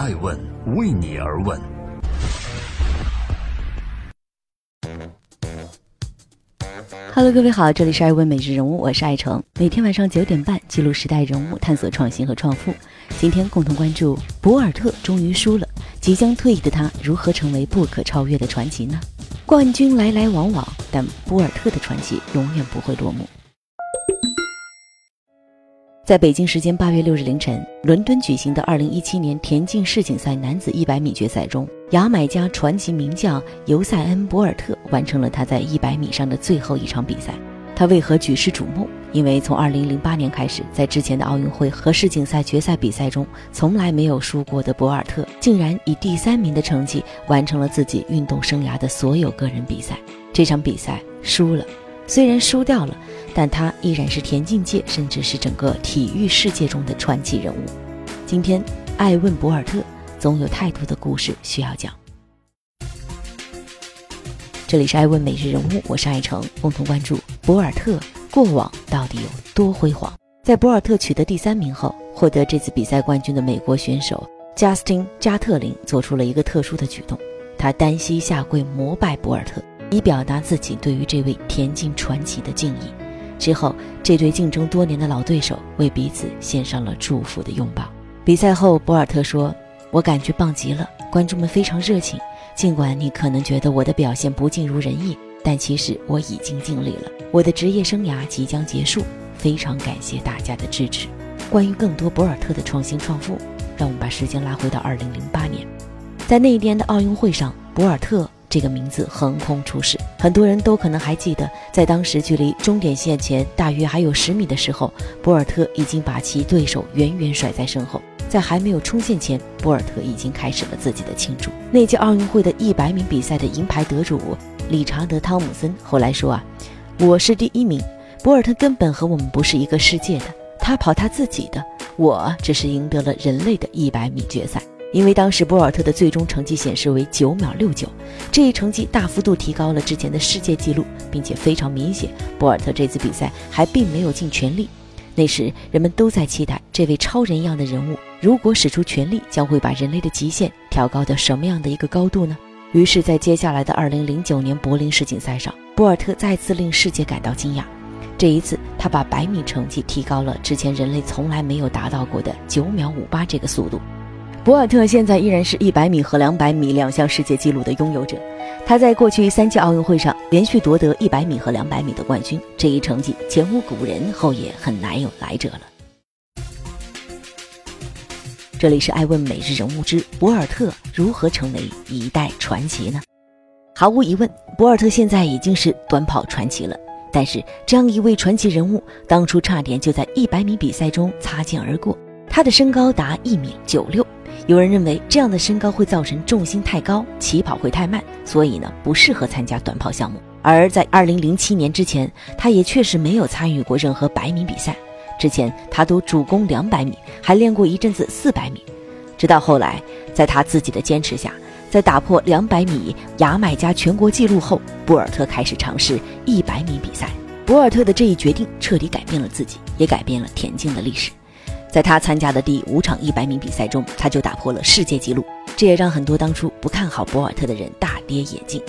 爱问为你而问。Hello，各位好，这里是爱问每日人物，我是爱成，每天晚上九点半记录时代人物，探索创新和创富。今天共同关注博尔特终于输了，即将退役的他如何成为不可超越的传奇呢？冠军来来往往，但博尔特的传奇永远不会落幕。在北京时间八月六日凌晨，伦敦举行的二零一七年田径世锦赛男子一百米决赛中，牙买加传奇名将尤塞恩·博尔特完成了他在一百米上的最后一场比赛。他为何举世瞩目？因为从二零零八年开始，在之前的奥运会和世锦赛决赛比赛中从来没有输过的博尔特，竟然以第三名的成绩完成了自己运动生涯的所有个人比赛。这场比赛输了。虽然输掉了，但他依然是田径界，甚至是整个体育世界中的传奇人物。今天，爱问博尔特，总有太多的故事需要讲。这里是爱问每日人物，我是爱成，共同关注博尔特过往到底有多辉煌。在博尔特取得第三名后，获得这次比赛冠军的美国选手 Justin 加特林做出了一个特殊的举动，他单膝下跪膜拜博尔特。以表达自己对于这位田径传奇的敬意。之后，这对竞争多年的老对手为彼此献上了祝福的拥抱。比赛后，博尔特说：“我感觉棒极了，观众们非常热情。尽管你可能觉得我的表现不尽如人意，但其实我已经尽力了。我的职业生涯即将结束，非常感谢大家的支持。”关于更多博尔特的创新创富，让我们把时间拉回到2008年，在那一年的奥运会上，博尔特。这个名字横空出世，很多人都可能还记得，在当时距离终点线前大约还有十米的时候，博尔特已经把其对手远远甩在身后。在还没有冲线前，博尔特已经开始了自己的庆祝。那届奥运会的一百米比赛的银牌得主理查德·汤姆森后来说：“啊，我是第一名，博尔特根本和我们不是一个世界的，他跑他自己的，我只是赢得了人类的一百米决赛。”因为当时博尔特的最终成绩显示为九秒六九，这一成绩大幅度提高了之前的世界纪录，并且非常明显，博尔特这次比赛还并没有尽全力。那时人们都在期待这位超人一样的人物，如果使出全力，将会把人类的极限调高到什么样的一个高度呢？于是，在接下来的二零零九年柏林世锦赛上，博尔特再次令世界感到惊讶。这一次，他把百米成绩提高了之前人类从来没有达到过的九秒五八这个速度。博尔特现在依然是一百米和两百米两项世界纪录的拥有者。他在过去三届奥运会上连续夺得一百米和两百米的冠军，这一成绩前无古人，后也很难有来者了。这里是爱问每日人物之博尔特如何成为一代传奇呢？毫无疑问，博尔特现在已经是短跑传奇了。但是，这样一位传奇人物，当初差点就在一百米比赛中擦肩而过。他的身高达一米九六。有人认为这样的身高会造成重心太高，起跑会太慢，所以呢不适合参加短跑项目。而在二零零七年之前，他也确实没有参与过任何百米比赛。之前他都主攻两百米，还练过一阵子四百米。直到后来，在他自己的坚持下，在打破两百米牙买加全国纪录后，博尔特开始尝试一百米比赛。博尔特的这一决定彻底改变了自己，也改变了田径的历史。在他参加的第五场一百米比赛中，他就打破了世界纪录，这也让很多当初不看好博尔特的人大跌眼镜。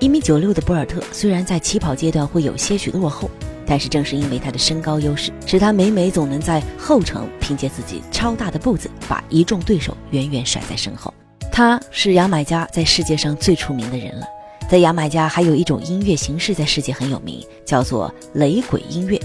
一米九六的博尔特虽然在起跑阶段会有些许落后，但是正是因为他的身高优势，使他每每总能在后程凭借自己超大的步子，把一众对手远远甩在身后。他是牙买加在世界上最出名的人了，在牙买加还有一种音乐形式在世界很有名，叫做雷鬼音乐。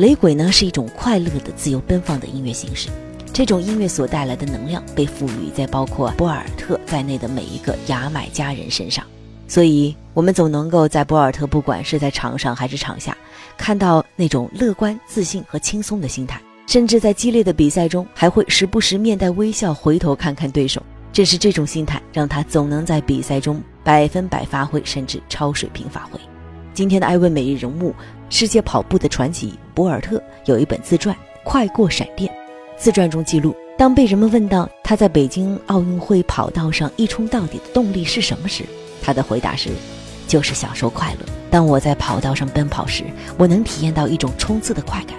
雷鬼呢是一种快乐的、自由奔放的音乐形式，这种音乐所带来的能量被赋予在包括博尔特在内的每一个牙买加人身上，所以我们总能够在博尔特不管是在场上还是场下，看到那种乐观、自信和轻松的心态，甚至在激烈的比赛中还会时不时面带微笑回头看看对手。正是这种心态让他总能在比赛中百分百发挥，甚至超水平发挥。今天的艾问每日人物。世界跑步的传奇博尔特有一本自传《快过闪电》，自传中记录，当被人们问到他在北京奥运会跑道上一冲到底的动力是什么时，他的回答是：就是享受快乐。当我在跑道上奔跑时，我能体验到一种冲刺的快感，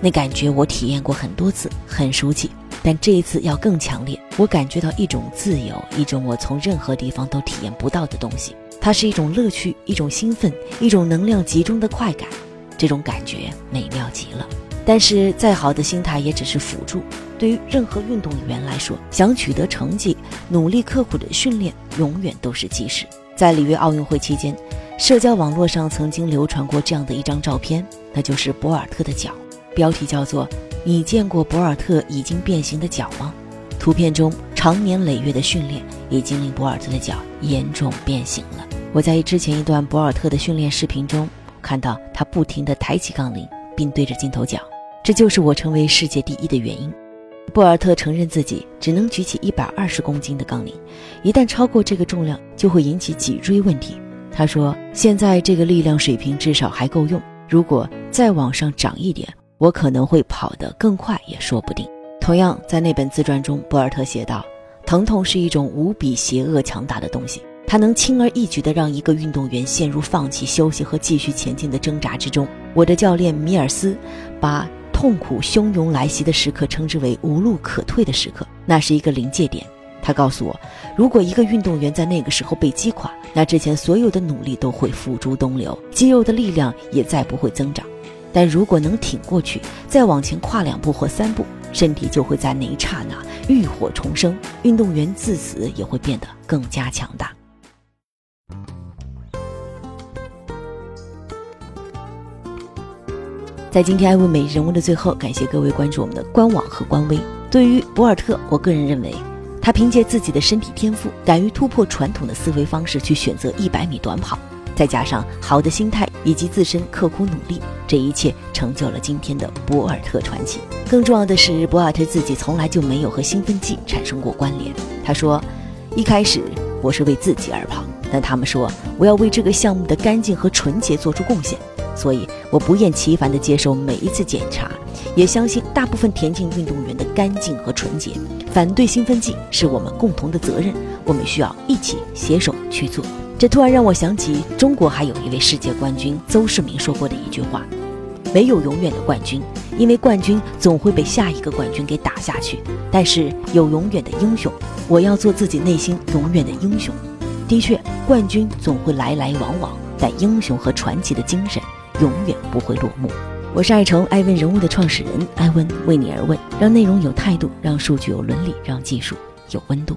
那感觉我体验过很多次，很熟悉。但这一次要更强烈。我感觉到一种自由，一种我从任何地方都体验不到的东西。它是一种乐趣，一种兴奋，一种能量集中的快感。这种感觉美妙极了。但是再好的心态也只是辅助。对于任何运动员来说，想取得成绩，努力刻苦的训练永远都是基石。在里约奥运会期间，社交网络上曾经流传过这样的一张照片，那就是博尔特的脚，标题叫做“你见过博尔特已经变形的脚吗？”图片中长年累月的训练已经令博尔特的脚严重变形了。我在之前一段博尔特的训练视频中看到他不停地抬起杠铃，并对着镜头讲。这就是我成为世界第一的原因。博尔特承认自己只能举起一百二十公斤的杠铃，一旦超过这个重量，就会引起脊椎问题。他说：“现在这个力量水平至少还够用，如果再往上涨一点，我可能会跑得更快，也说不定。”同样，在那本自传中，博尔特写道：“疼痛是一种无比邪恶强大的东西，它能轻而易举地让一个运动员陷入放弃休息和继续前进的挣扎之中。”我的教练米尔斯把。痛苦汹涌来袭的时刻，称之为无路可退的时刻。那是一个临界点。他告诉我，如果一个运动员在那个时候被击垮，那之前所有的努力都会付诸东流，肌肉的力量也再不会增长。但如果能挺过去，再往前跨两步或三步，身体就会在那一刹那浴火重生，运动员自此也会变得更加强大。在今天艾问美人物的最后，感谢各位关注我们的官网和官微。对于博尔特，我个人认为，他凭借自己的身体天赋，敢于突破传统的思维方式去选择一百米短跑，再加上好的心态以及自身刻苦努力，这一切成就了今天的博尔特传奇。更重要的是，博尔特自己从来就没有和兴奋剂产生过关联。他说：“一开始我是为自己而跑，但他们说我要为这个项目的干净和纯洁做出贡献。”所以，我不厌其烦地接受每一次检查，也相信大部分田径运动员的干净和纯洁。反对兴奋剂是我们共同的责任，我们需要一起携手去做。这突然让我想起中国还有一位世界冠军邹市明说过的一句话：“没有永远的冠军，因为冠军总会被下一个冠军给打下去。但是有永远的英雄，我要做自己内心永远的英雄。”的确，冠军总会来来往往，但英雄和传奇的精神。永远不会落幕。我是爱成爱问人物的创始人爱问，为你而问，让内容有态度，让数据有伦理，让技术有温度。